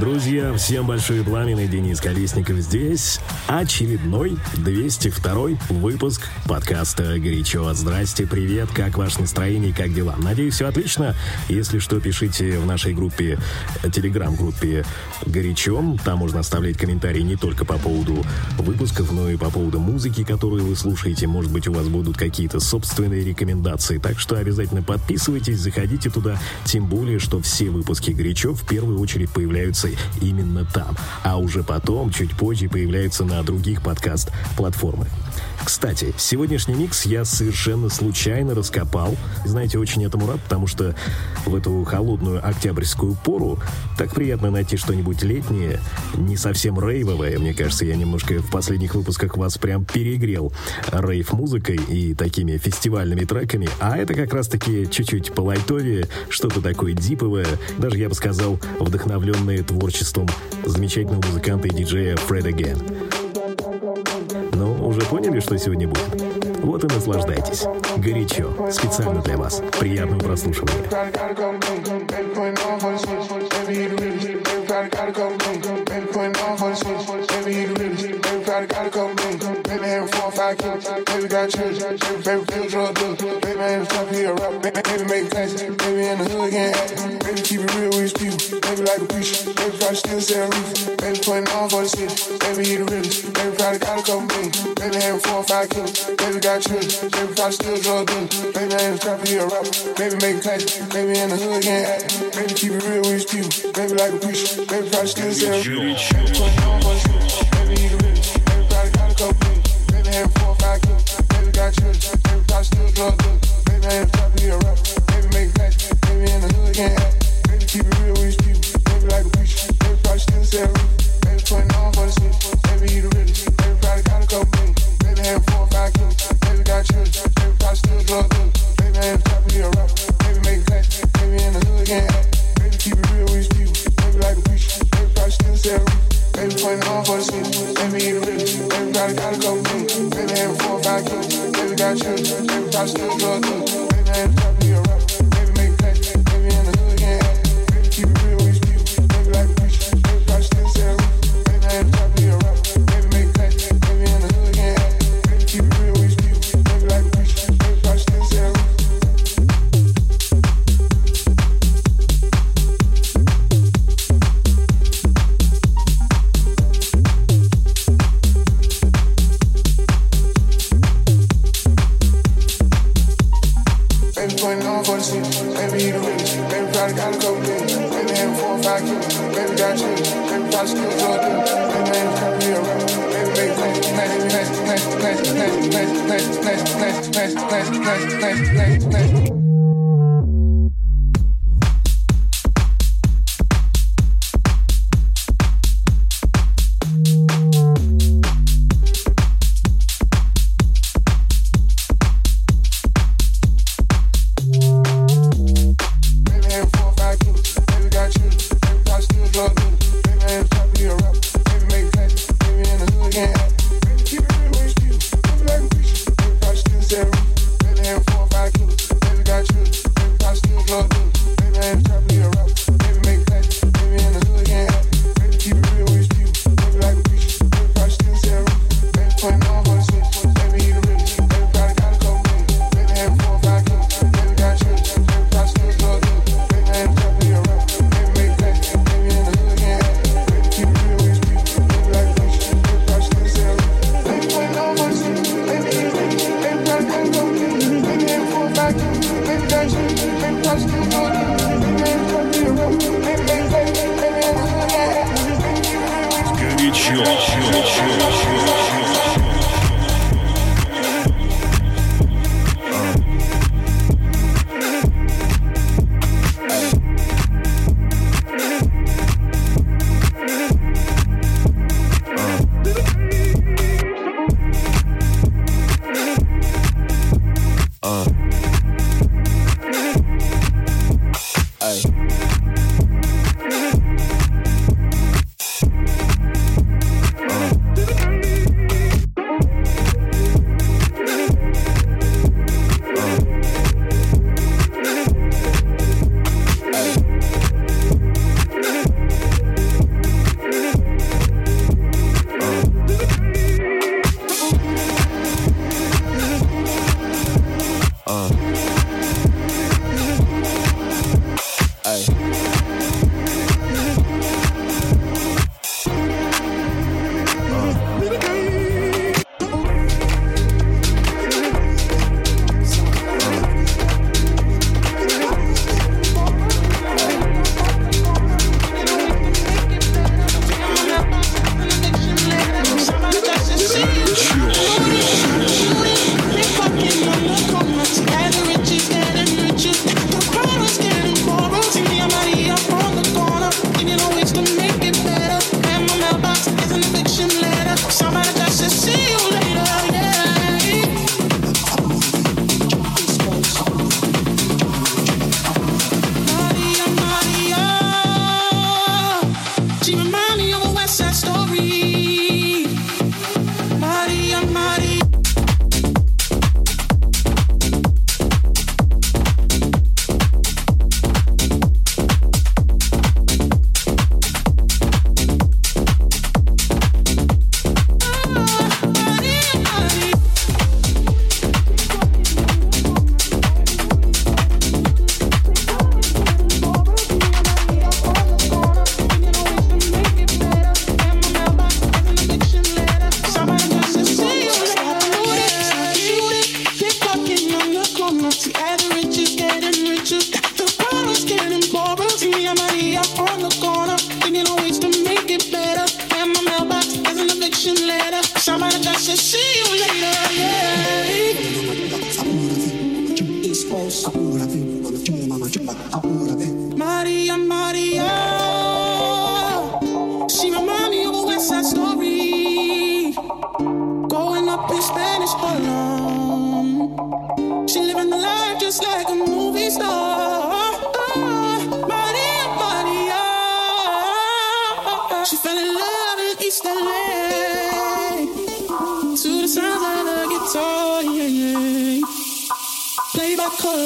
Друзья, всем большой пламенный Денис Колесников здесь. Очередной 202 выпуск подкаста «Горячо». Здрасте, привет, как ваше настроение, как дела? Надеюсь, все отлично. Если что, пишите в нашей группе, телеграм-группе «Горячо». Там можно оставлять комментарии не только по поводу выпусков, но и по поводу музыки, которую вы слушаете. Может быть, у вас будут какие-то собственные рекомендации. Так что обязательно подписывайтесь, заходите туда. Тем более, что все выпуски «Горячо» в первую очередь появляются именно там, а уже потом, чуть позже, появляются на других подкаст-платформах. Кстати, сегодняшний микс я совершенно случайно раскопал. Знаете, очень этому рад, потому что в эту холодную октябрьскую пору так приятно найти что-нибудь летнее, не совсем рейвовое. Мне кажется, я немножко в последних выпусках вас прям перегрел рейв-музыкой и такими фестивальными треками, а это как раз-таки чуть-чуть по лайтовее, что-то такое диповое, даже, я бы сказал, вдохновленное творчеством замечательного музыканта и диджея Фред Again. Ну, уже поняли, что сегодня будет? Вот и наслаждайтесь. Горячо. Специально для вас. Приятного прослушивания. Baby, having four or five kids. Baby, got children. Baby, feel drug dealer. Baby, ain't stop here, rap. Baby, make class. Baby, in the hood, can't. Baby, keep it real with his people. Baby, like a preacher. Baby, probably still sell roof. Baby, putting on for the city. Baby, he the realest. Baby, probably got a couple million. Baby, having four or five kids. Baby, got children. Baby, probably still drug dealer. Baby, ain't stop here, rap. Baby, make class. Baby, in the hood, can't act. Baby, keep it real with his people. Baby, like a preacher. Baby, probably still sell roof. Baby, putting on for the club.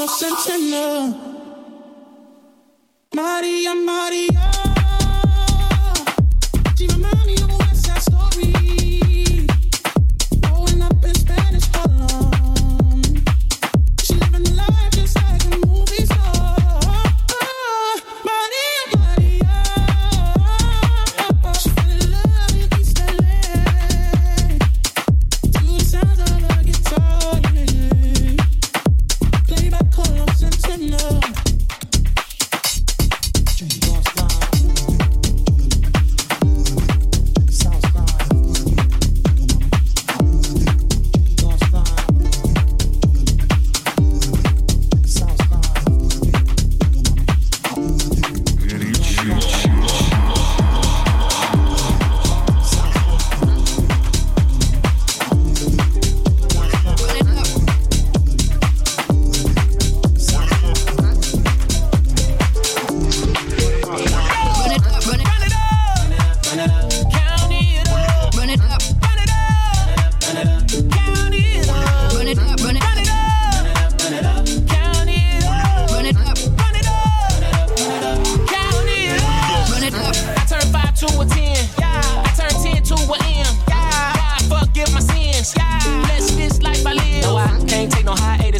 sentinel.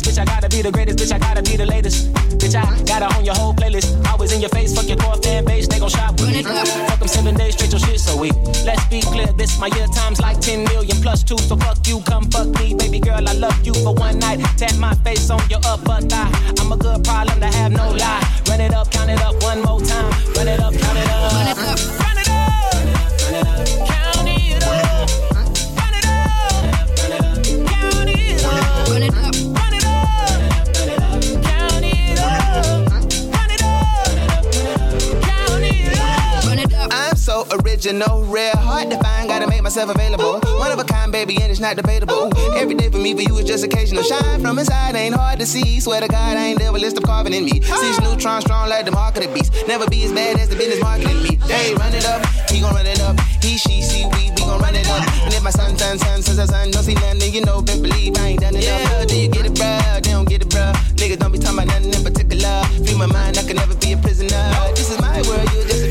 Bitch, I gotta be the greatest. Bitch, I gotta be the latest. Bitch, I gotta own your whole playlist. Always in your face. Fuck your core fan base. They gon' shop with me. Fuck them seven days straight. Your shit so weak. Let's be clear. This my year times like 10 million plus two. So fuck you. Come fuck me. Baby girl, I love you for one night. Tap my face on your upper thigh. I'm a good problem to have, no lie. Run it up, count it up one more time. Run it up, count it up. Run it up. you know, real hard to find. Gotta make myself available. One of a kind, baby, and it's not debatable. Every day for me, for you, it's just occasional. Shine from inside, ain't hard to see. Swear to God, I ain't never list of carving in me. Six neutrons strong like the market of beast. Never be as bad as the business marketing me. They run it up, he gon' run it up. He, she, see, we, we gon' run it up. And if my son, son, son, son, son, son don't see nothing, then you know, best believe I ain't done enough. Yeah. Do you get it, bruh? They don't get it, bruh. Niggas don't be talking about nothing in particular. Free my mind, I can never be a prisoner. This is my world, you just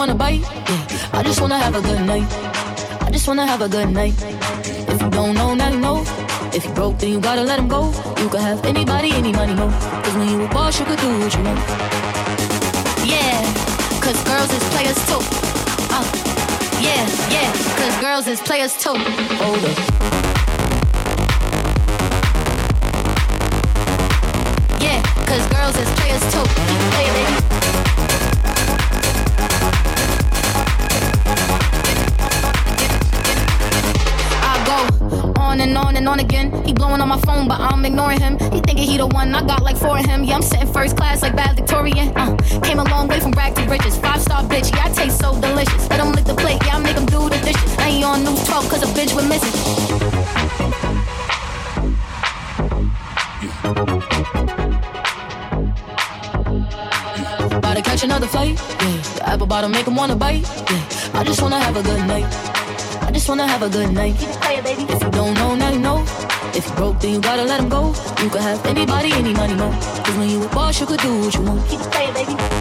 wanna bite. Yeah. I just wanna have a good night. I just wanna have a good night. If you don't know, now you know. If you broke, then you gotta let him go. You can have anybody, any money, mo. Cause when you a boss, you could do what you want. Yeah, cause girls is players too. Uh, yeah, yeah, cause girls is players too. Hold up. Blowing on my phone, but I'm ignoring him. He thinking he the one, I got like four of him. Yeah, I'm sitting first class like bad Victorian. Uh, came a long way from rag to riches. Five star bitch, yeah, I taste so delicious. Let him lick the plate, yeah, I make him do the dishes. I ain't on news 12 cause a bitch we're missing. About to catch another flight, yeah. The apple bottom make him wanna bite, yeah. I just wanna have a good night. I just wanna have a good night. baby. If you don't know, now you know. If you broke, then you gotta let him go. You could have anybody, any money, more. Cause when you a boss, you could do what you want. Keep it playing, baby.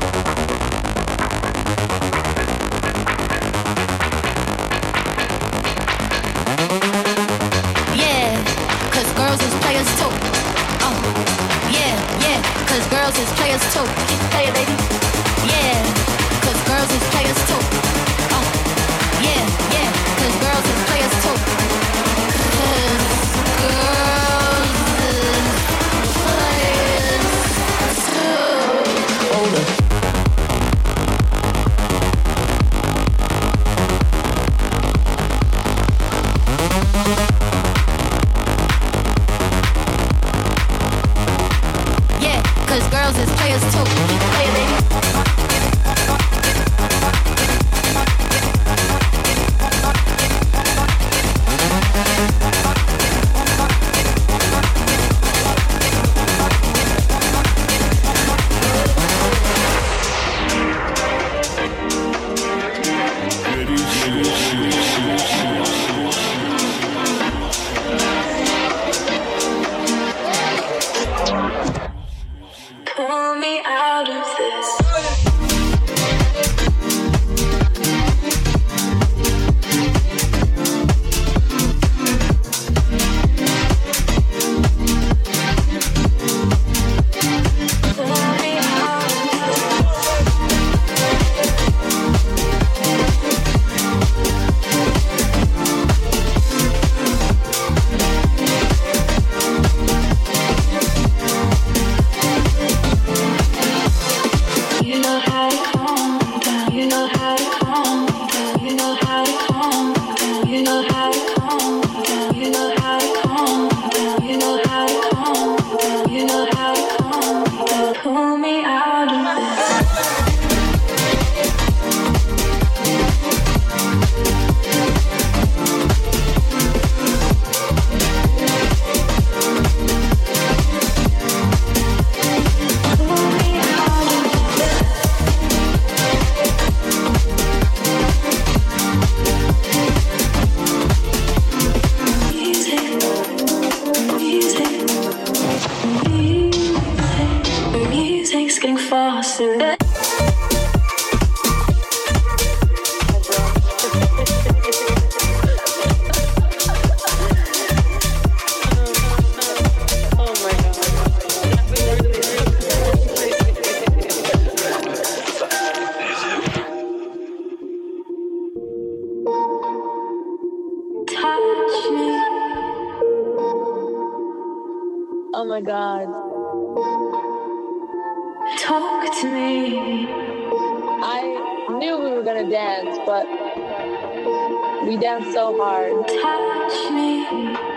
to me. I knew we were gonna dance, but we danced so hard. Touch me.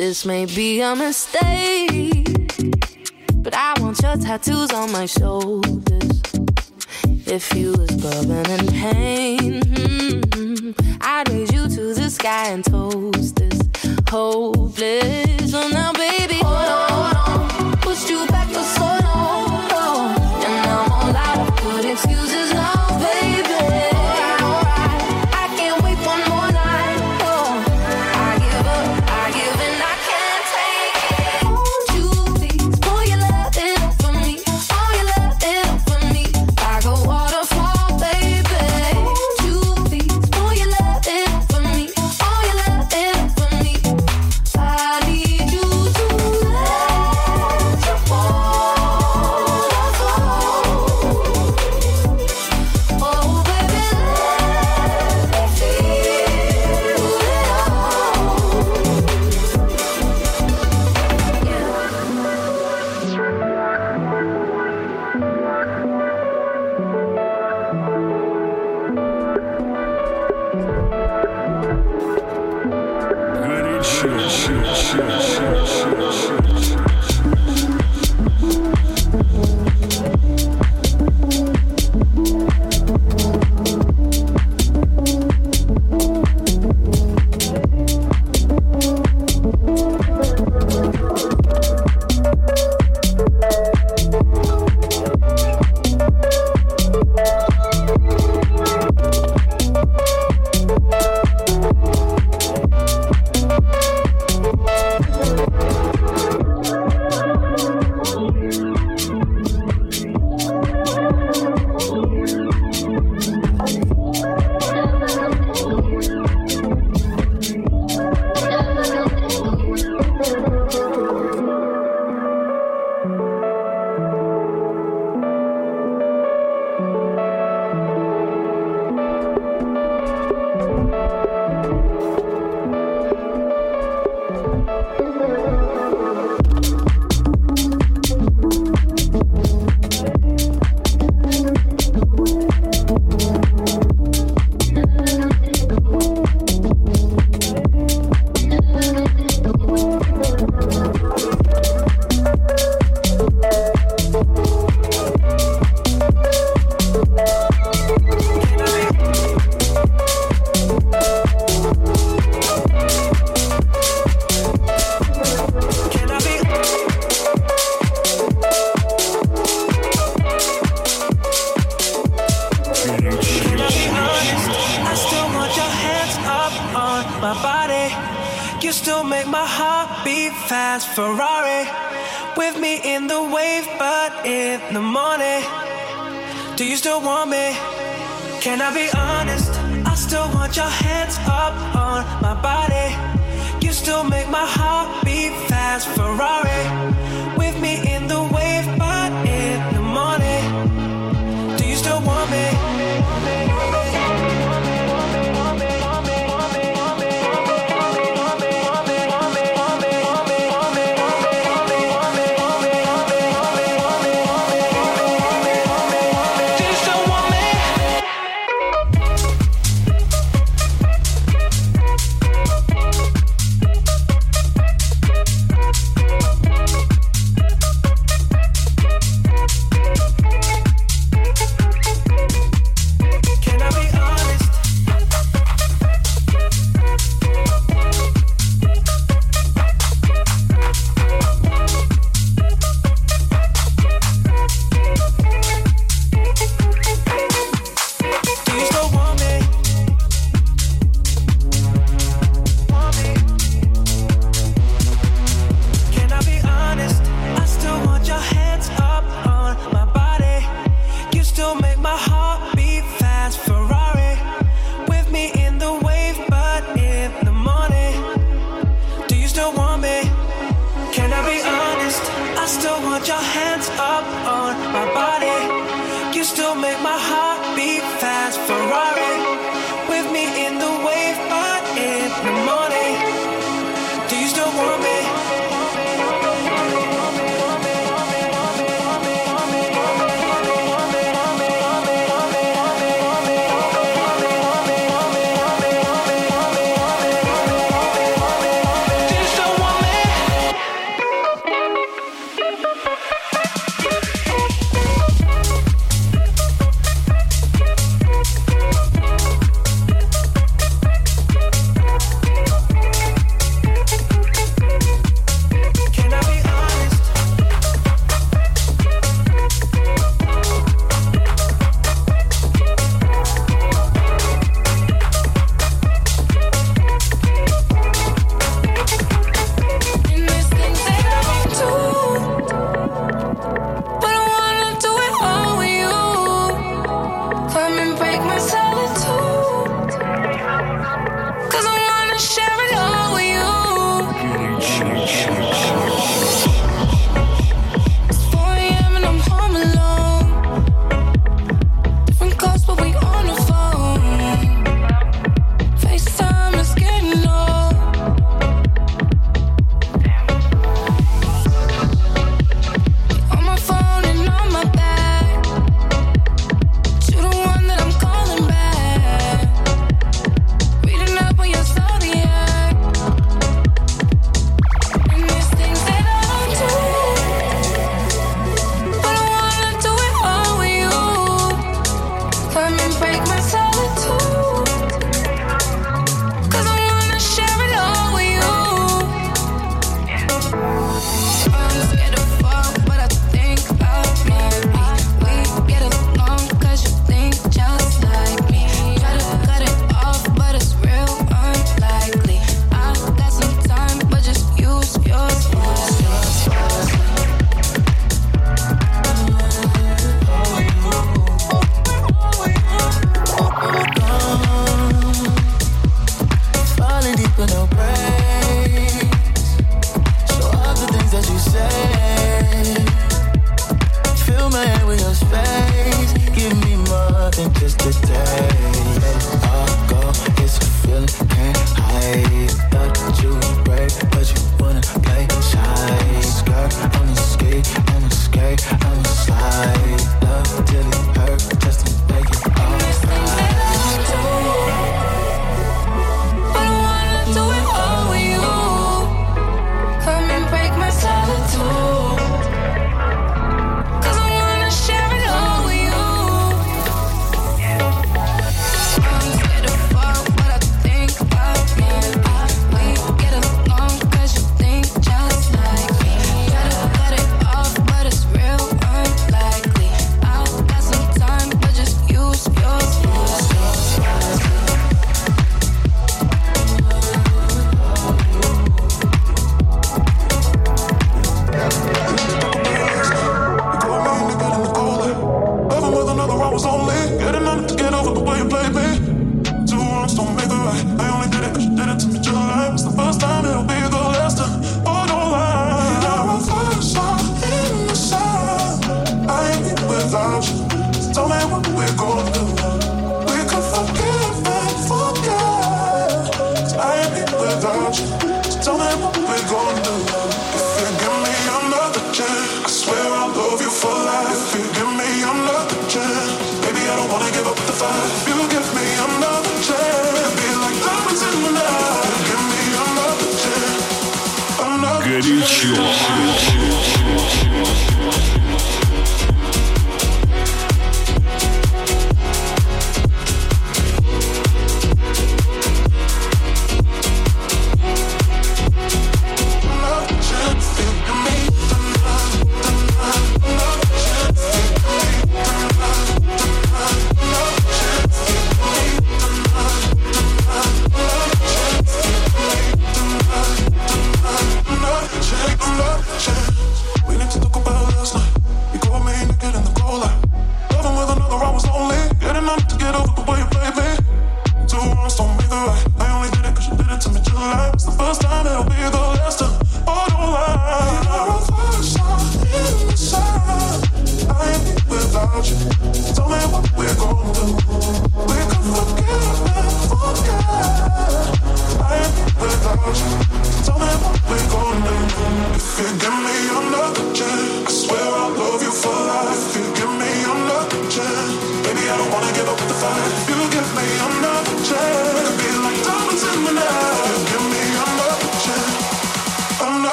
This may be a mistake, but I want your tattoos on my shoulders. If you was bubbling in pain, mm-hmm, I'd raise you to the sky and toast this hopeless. So now, baby, hold on, hold on.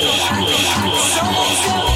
继续，继续，继，